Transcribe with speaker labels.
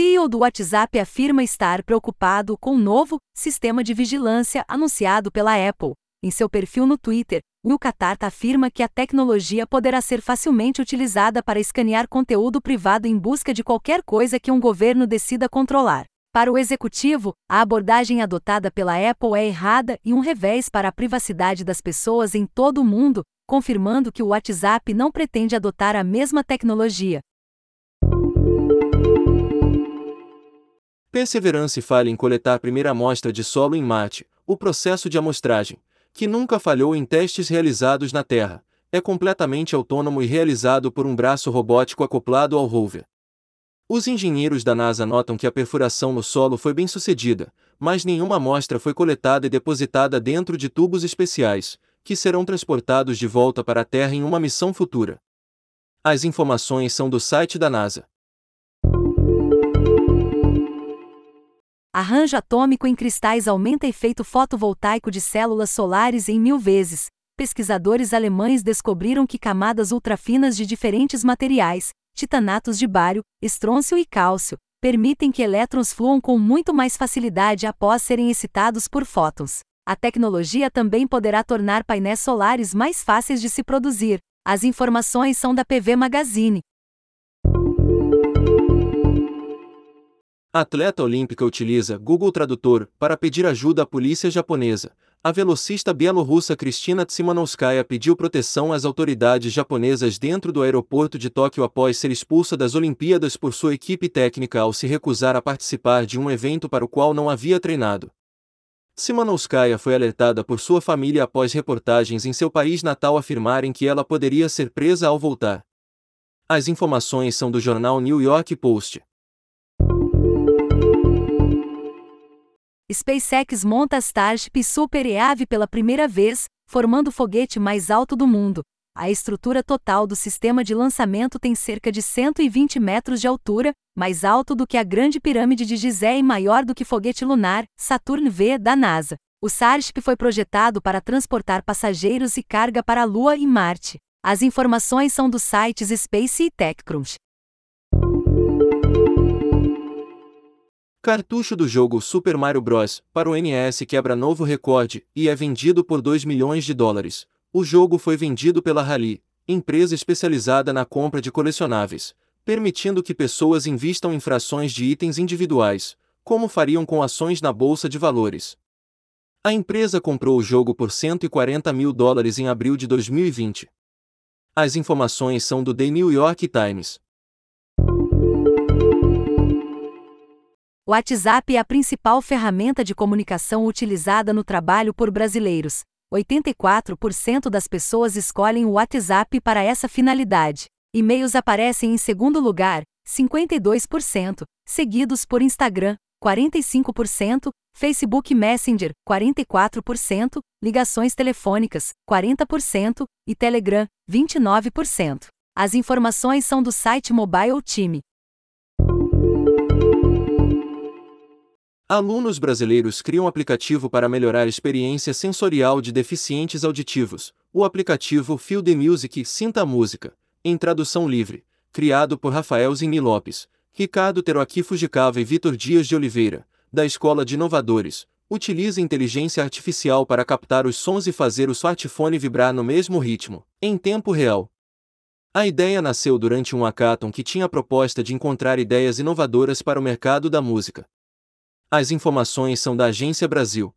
Speaker 1: CEO do WhatsApp afirma estar preocupado com o novo sistema de vigilância anunciado pela Apple. Em seu perfil no Twitter, Will Katarta afirma que a tecnologia poderá ser facilmente utilizada para escanear conteúdo privado em busca de qualquer coisa que um governo decida controlar. Para o executivo, a abordagem adotada pela Apple é errada e um revés para a privacidade das pessoas em todo o mundo, confirmando que o WhatsApp não pretende adotar a mesma tecnologia.
Speaker 2: Perseverance falha em coletar a primeira amostra de solo em Marte. O processo de amostragem, que nunca falhou em testes realizados na Terra, é completamente autônomo e realizado por um braço robótico acoplado ao rover. Os engenheiros da NASA notam que a perfuração no solo foi bem sucedida, mas nenhuma amostra foi coletada e depositada dentro de tubos especiais, que serão transportados de volta para a Terra em uma missão futura. As informações são do site da NASA.
Speaker 1: Arranjo atômico em cristais aumenta efeito fotovoltaico de células solares em mil vezes. Pesquisadores alemães descobriram que camadas ultrafinas de diferentes materiais, titanatos de bário, estrôncio e cálcio, permitem que elétrons fluam com muito mais facilidade após serem excitados por fótons. A tecnologia também poderá tornar painéis solares mais fáceis de se produzir. As informações são da PV Magazine.
Speaker 2: A atleta olímpica utiliza Google Tradutor para pedir ajuda à polícia japonesa. A velocista bielorrussa Kristina Tsimanouskaya pediu proteção às autoridades japonesas dentro do aeroporto de Tóquio após ser expulsa das Olimpíadas por sua equipe técnica ao se recusar a participar de um evento para o qual não havia treinado. Tsimanouskaya foi alertada por sua família após reportagens em seu país natal afirmarem que ela poderia ser presa ao voltar. As informações são do jornal New York Post.
Speaker 1: SpaceX monta a Starship Super EAV pela primeira vez, formando o foguete mais alto do mundo. A estrutura total do sistema de lançamento tem cerca de 120 metros de altura, mais alto do que a Grande Pirâmide de Gizé e maior do que foguete lunar, Saturn V, da NASA. O Starship foi projetado para transportar passageiros e carga para a Lua e Marte. As informações são dos sites Space e TechCrunch.
Speaker 2: Cartucho do jogo Super Mario Bros. para o NES quebra novo recorde e é vendido por 2 milhões de dólares. O jogo foi vendido pela Rally, empresa especializada na compra de colecionáveis, permitindo que pessoas invistam em frações de itens individuais, como fariam com ações na bolsa de valores. A empresa comprou o jogo por 140 mil dólares em abril de 2020. As informações são do The New York Times.
Speaker 1: O WhatsApp é a principal ferramenta de comunicação utilizada no trabalho por brasileiros. 84% das pessoas escolhem o WhatsApp para essa finalidade. E-mails aparecem em segundo lugar, 52%, seguidos por Instagram, 45%, Facebook Messenger, 44%, ligações telefônicas, 40% e Telegram, 29%. As informações são do site Mobile Time.
Speaker 2: Alunos brasileiros criam aplicativo para melhorar a experiência sensorial de deficientes auditivos. O aplicativo Feel the Music Sinta a Música, em tradução livre, criado por Rafael Zini Lopes, Ricardo Teroaqui Fujikawa e Vitor Dias de Oliveira, da Escola de Inovadores, utiliza inteligência artificial para captar os sons e fazer o smartphone vibrar no mesmo ritmo, em tempo real. A ideia nasceu durante um hackathon que tinha a proposta de encontrar ideias inovadoras para o mercado da música. As informações são da Agência Brasil.